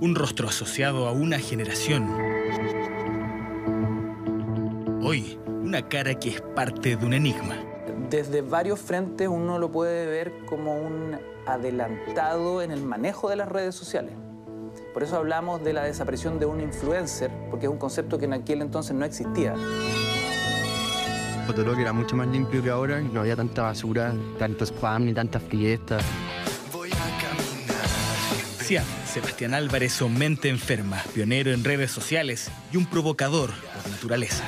un rostro asociado a una generación. Hoy, una cara que es parte de un enigma. Desde varios frentes uno lo puede ver como un adelantado en el manejo de las redes sociales. Por eso hablamos de la desaparición de un influencer, porque es un concepto que en aquel entonces no existía. Fotolog era mucho más limpio que ahora, no había tanta basura, tanto spam ni tantas fiestas. Sí, Sebastián Álvarez son mente enferma, pionero en redes sociales y un provocador por naturaleza.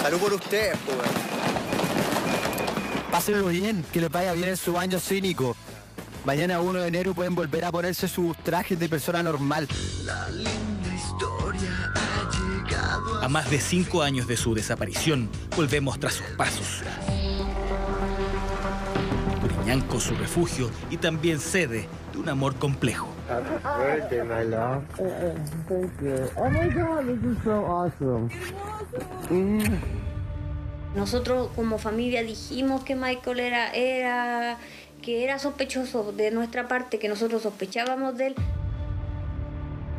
Salud por usted, pues. Pásenlo bien, que le vaya bien en su baño cínico. Mañana 1 de enero pueden volver a ponerse sus trajes de persona normal. A más de cinco años de su desaparición, volvemos tras sus pasos. Curiñanco, su refugio y también sede de un amor complejo. Nosotros como familia dijimos que Michael era, era, que era sospechoso de nuestra parte, que nosotros sospechábamos de él.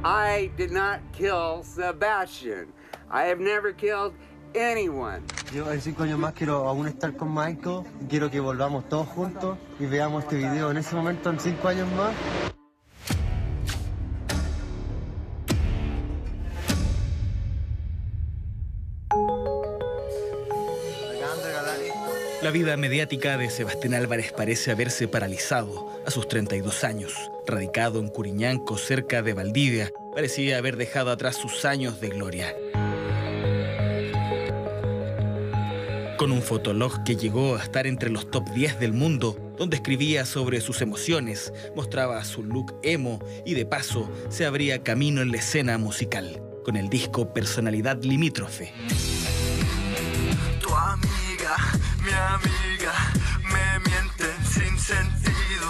I did not kill Sebastian. I have never killed anyone. Yo en cinco años más quiero aún estar con Michael, quiero que volvamos todos juntos y veamos este video en ese momento en cinco años más. La vida mediática de Sebastián Álvarez parece haberse paralizado a sus 32 años. Radicado en Curiñanco, cerca de Valdivia, parecía haber dejado atrás sus años de gloria. Con un fotolog que llegó a estar entre los top 10 del mundo, donde escribía sobre sus emociones, mostraba su look emo y de paso se abría camino en la escena musical, con el disco Personalidad Limítrofe. Tu amiga, mi amiga, me mienten sin sentido.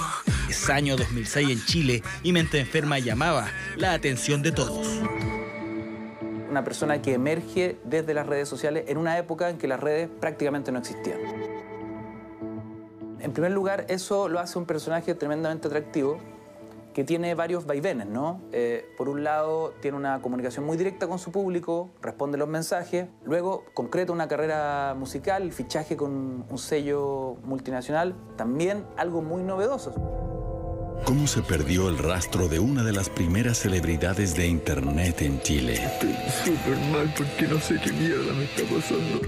Es año 2006 en Chile y Mente Enferma llamaba la atención de todos. Una persona que emerge desde las redes sociales en una época en que las redes prácticamente no existían. En primer lugar, eso lo hace un personaje tremendamente atractivo que tiene varios vaivenes, ¿no? Eh, por un lado, tiene una comunicación muy directa con su público, responde los mensajes, luego concreta una carrera musical, fichaje con un sello multinacional, también algo muy novedoso. ¿Cómo se perdió el rastro de una de las primeras celebridades de Internet en Chile? Estoy súper mal porque no sé qué mierda me está pasando.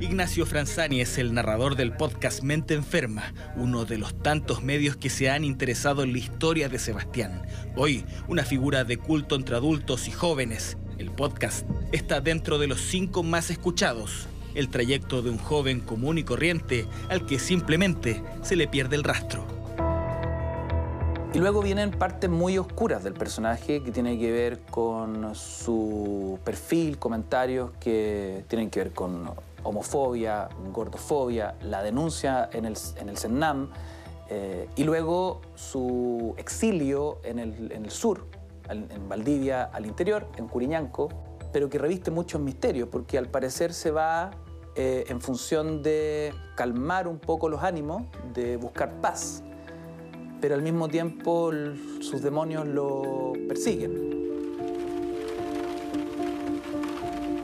Ignacio Franzani es el narrador del podcast Mente Enferma, uno de los tantos medios que se han interesado en la historia de Sebastián. Hoy, una figura de culto entre adultos y jóvenes. El podcast está dentro de los cinco más escuchados. El trayecto de un joven común y corriente al que simplemente se le pierde el rastro. Y luego vienen partes muy oscuras del personaje que tienen que ver con su perfil, comentarios que tienen que ver con homofobia, gordofobia, la denuncia en el, en eh, y luego su exilio en el, sur, en Valdivia, al interior, en Curiñanco, pero que reviste muchos misterios porque al parecer se va eh, en función de calmar un poco los ánimos, de buscar paz pero al mismo tiempo sus demonios lo persiguen.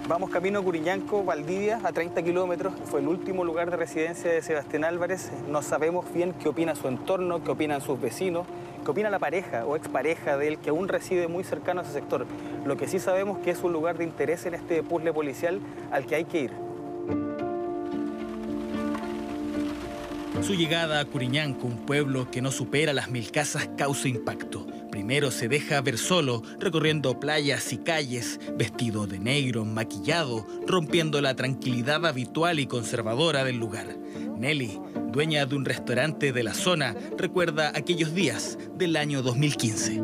Vamos camino a Curiñanco, Valdivia, a 30 kilómetros. Fue el último lugar de residencia de Sebastián Álvarez. No sabemos bien qué opina su entorno, qué opinan sus vecinos, qué opina la pareja o expareja de él que aún reside muy cercano a ese sector. Lo que sí sabemos que es un lugar de interés en este puzzle policial al que hay que ir. Su llegada a Curiñanco, un pueblo que no supera las mil casas, causa impacto. Primero se deja ver solo, recorriendo playas y calles, vestido de negro, maquillado, rompiendo la tranquilidad habitual y conservadora del lugar. Nelly, dueña de un restaurante de la zona, recuerda aquellos días del año 2015.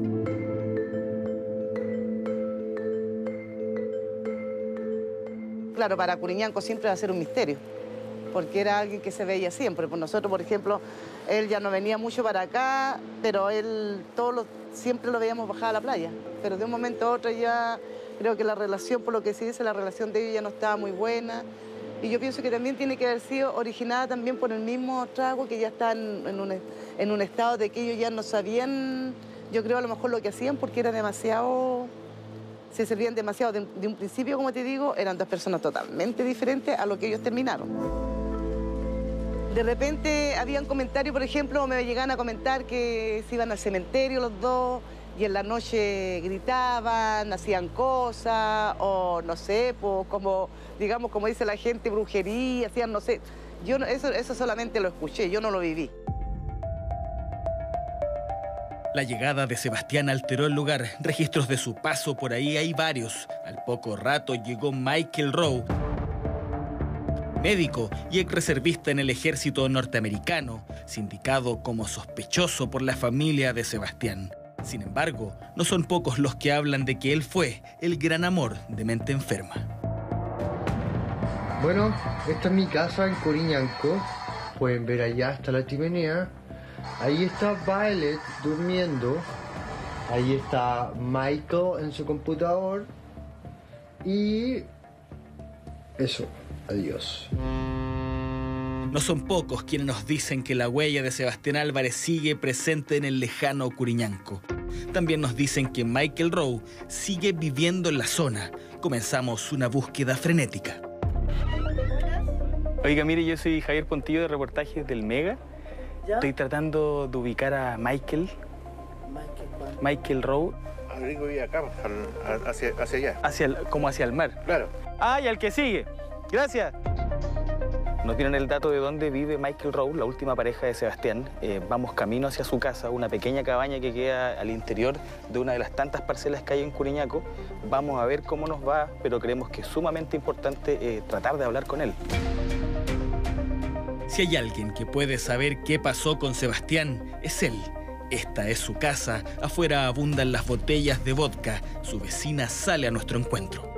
Claro, para Curiñanco siempre va a ser un misterio, porque era alguien que se veía siempre. Por nosotros, por ejemplo, él ya no venía mucho para acá, pero él todos los- siempre lo veíamos bajar a la playa. Pero de un momento a otro ya creo que la relación, por lo que se dice, la relación de ellos ya no estaba muy buena Y yo pienso que también tiene que haber sido originada también por el mismo trago que ya está en, en un, en un estado de que ellos ya no sabían, yo creo a lo mejor lo que hacían porque era demasiado, se servían demasiado. De, de un principio, como te digo, eran dos personas totalmente diferentes a lo que ellos terminaron. De repente habían comentarios, por ejemplo, me llegaban a comentar que se iban al cementerio los dos y en la noche gritaban, hacían cosas, o no sé, pues como, digamos, como dice la gente, brujería, hacían, no sé. Yo no- eso, eso solamente lo escuché, yo no lo viví. La llegada de Sebastián alteró el lugar. Registros de su paso por ahí hay varios. Al poco rato llegó Michael Rowe, médico y ex reservista en el ejército norteamericano, sindicado como sospechoso por la familia de Sebastián. Sin embargo, no son pocos los que hablan de que él fue el gran amor de mente enferma. Bueno, esta es mi casa en Coriñanco. Pueden ver allá hasta la chimenea. Ahí está Violet durmiendo. Ahí está Michael en su computador. Y eso. Adiós. No son pocos quienes nos dicen que la huella de Sebastián Álvarez sigue presente en el lejano Curiñanco. También nos dicen que Michael Rowe sigue viviendo en la zona. Comenzamos una búsqueda frenética. Oiga, mire, yo soy Javier Pontillo de reportajes del Mega. Estoy tratando de ubicar a Michael. Michael Rowe. Abrigo y acá, al- hacia, hacia allá. Hacia el- como hacia el mar. Claro. Ah, y al que sigue. Gracias. No tienen el dato de dónde vive Michael Rowe, la última pareja de Sebastián. Eh, vamos camino hacia su casa, una pequeña cabaña que queda al interior de una de las tantas parcelas que hay en Curiñaco. Vamos a ver cómo nos va, pero creemos que es sumamente importante eh, tratar de hablar con él. Si hay alguien que puede saber qué pasó con Sebastián, es él. Esta es su casa, afuera abundan las botellas de vodka, su vecina sale a nuestro encuentro.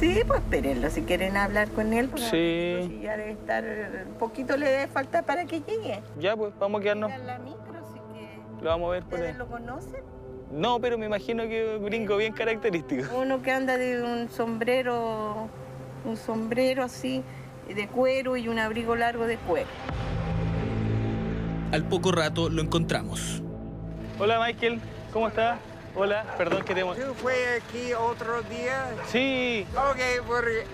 Sí, pues espérenlo si quieren hablar con él. Pues, Sí. pues, si ya debe estar, un poquito le debe faltar para que llegue. Ya, pues, vamos a quedarnos. En la micro, así que Lo vamos a ver por ahí. ustedes lo conocen. No, pero me imagino que un gringo bien característico. Uno que anda de un sombrero, un sombrero así, de cuero y un abrigo largo de cuero. Al poco rato lo encontramos. Hola, Michael. ¿Cómo estás? Hola, perdón que te... mo- ¿Tú fue aquí otro día? Sí. Ok, porque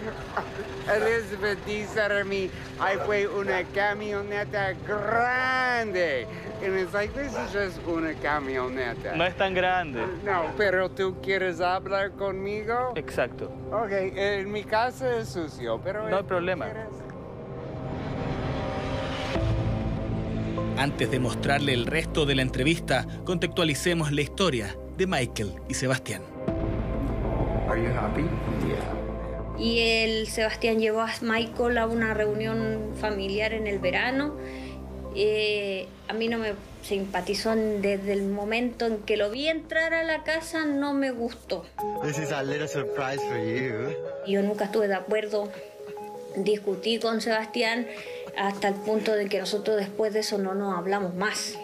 Elizabeth dice a mí, ahí fue una camioneta grande. And it's like, this is just una camioneta. No es tan grande. No, pero tú quieres hablar conmigo? Exacto. Ok, en mi casa es sucio, pero... No hay problema. Antes de mostrarle el resto de la entrevista, contextualicemos la historia de Michael y Sebastián. Are you happy? Y el Sebastián llevó a Michael a una reunión familiar en el verano. Eh, a mí no me simpatizó desde el momento en que lo vi entrar a la casa, no me gustó. This is a little surprise for you. Yo nunca estuve de acuerdo, discutí con Sebastián hasta el punto de que nosotros después de eso no nos hablamos más.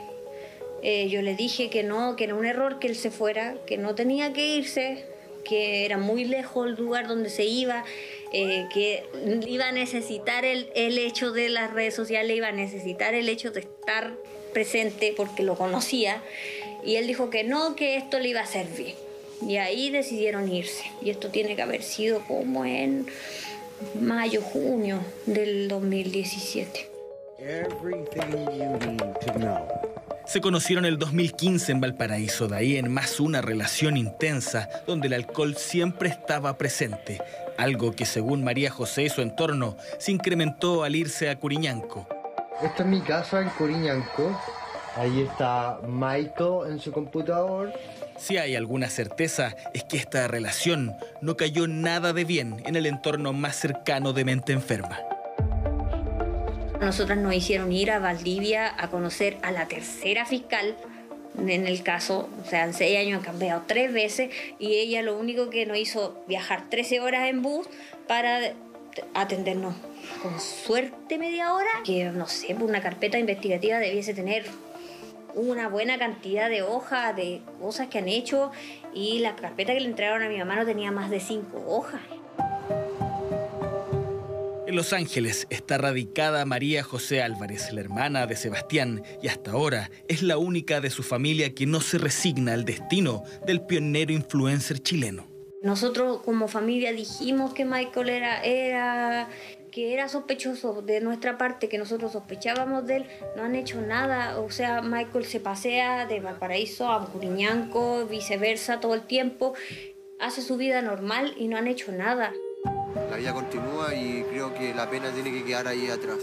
Eh, yo le dije que no, que era un error que él se fuera, que no tenía que irse, que era muy lejos el lugar donde se iba, eh, que iba a necesitar el, el hecho de las redes sociales, iba a necesitar el hecho de estar presente porque lo conocía. Y él dijo que no, que esto le iba a servir. Y ahí decidieron irse. Y esto tiene que haber sido como en mayo, junio del 2017. Everything you need to know. Se conocieron el 2015 en Valparaíso, de ahí en más una relación intensa, donde el alcohol siempre estaba presente, algo que según María José y su entorno se incrementó al irse a Curiñanco. Esta es mi casa en Coriñanco. Ahí está Michael en su computador. Si hay alguna certeza es que esta relación no cayó nada de bien en el entorno más cercano de mente enferma. Nosotras nos hicieron ir a Valdivia a conocer a la tercera fiscal en el caso, o sea, en seis años han cambiado tres veces y ella lo único que nos hizo viajar 13 horas en bus para atendernos con suerte media hora, que no sé, pues una carpeta investigativa debiese tener una buena cantidad de hojas, de cosas que han hecho y la carpeta que le entregaron a mi mamá no tenía más de cinco hojas. En Los Ángeles está radicada María José Álvarez, la hermana de Sebastián, y hasta ahora es la única de su familia que no se resigna al destino del pionero influencer chileno. Nosotros como familia dijimos que Michael era, que era sospechoso de nuestra parte, que nosotros sospechábamos de él, no han hecho nada. O sea, Michael se pasea de Valparaíso a Curiñanco, viceversa, todo el tiempo. Hace su vida normal y no han hecho nada. La vida continúa y creo que la pena tiene que quedar ahí atrás.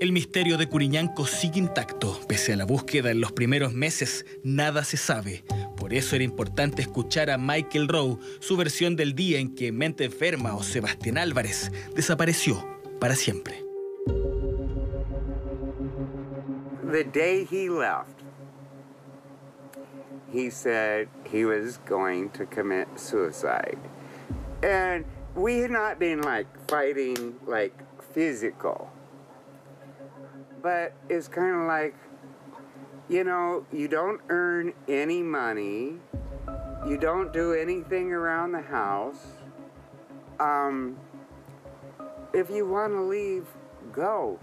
El misterio de Curiñanco sigue intacto. Pese a la búsqueda en los primeros meses, nada se sabe. Por eso era importante escuchar a Michael Rowe, su versión del día en que Mente Enferma o Sebastián Álvarez desapareció para siempre. The day he left, he said he was going to commit suicide. And we had not been like fighting like physical. But it's kind of like, you know, you don't earn any money, you don't do anything around the house. Um, if you want to leave, go.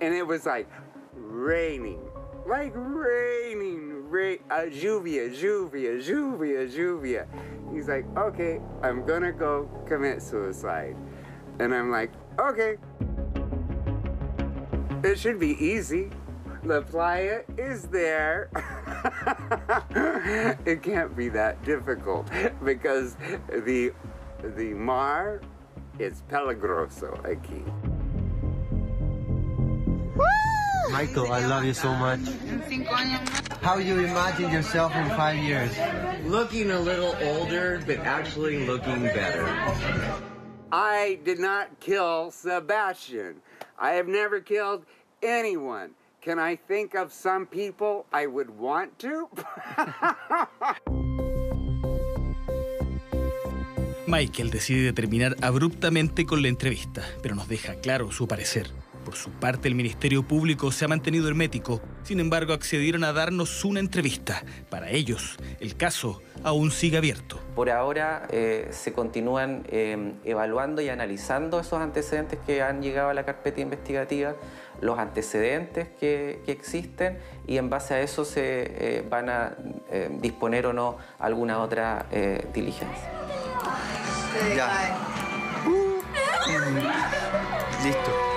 And it was like raining, like raining, rain, uh, juvia, juvia, juvia, juvia. He's like, okay, I'm gonna go commit suicide. And I'm like, okay. It should be easy. The playa is there. it can't be that difficult because the the mar is peligroso aquí. Michael, I love you so much. How you imagine yourself in five years? Looking a little older, but actually looking better. I did not kill Sebastian. I have never killed anyone. Can I think of some people I would want to? Michael decide terminar abruptamente con la entrevista, pero nos deja claro su parecer. Por su parte, el Ministerio Público se ha mantenido hermético, sin embargo, accedieron a darnos una entrevista. Para ellos, el caso aún sigue abierto. Por ahora eh, se continúan eh, evaluando y analizando esos antecedentes que han llegado a la carpeta investigativa, los antecedentes que, que existen y en base a eso se eh, van a eh, disponer o no alguna otra eh, diligencia. Ya. Listo.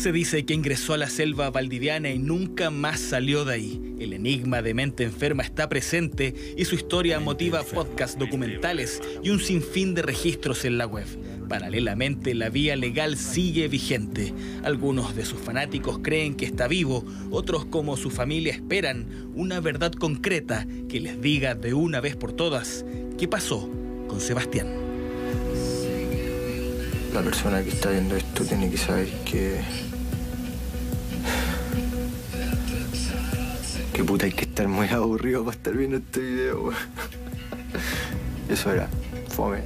Se dice que ingresó a la selva valdiviana y nunca más salió de ahí. El enigma de mente enferma está presente y su historia motiva podcasts documentales y un sinfín de registros en la web. Paralelamente, la vía legal sigue vigente. Algunos de sus fanáticos creen que está vivo, otros como su familia esperan una verdad concreta que les diga de una vez por todas qué pasó con Sebastián. La persona que está viendo esto tiene que saber que. Que puta hay que estar muy aburrido para estar viendo este video. Eso era. Fome.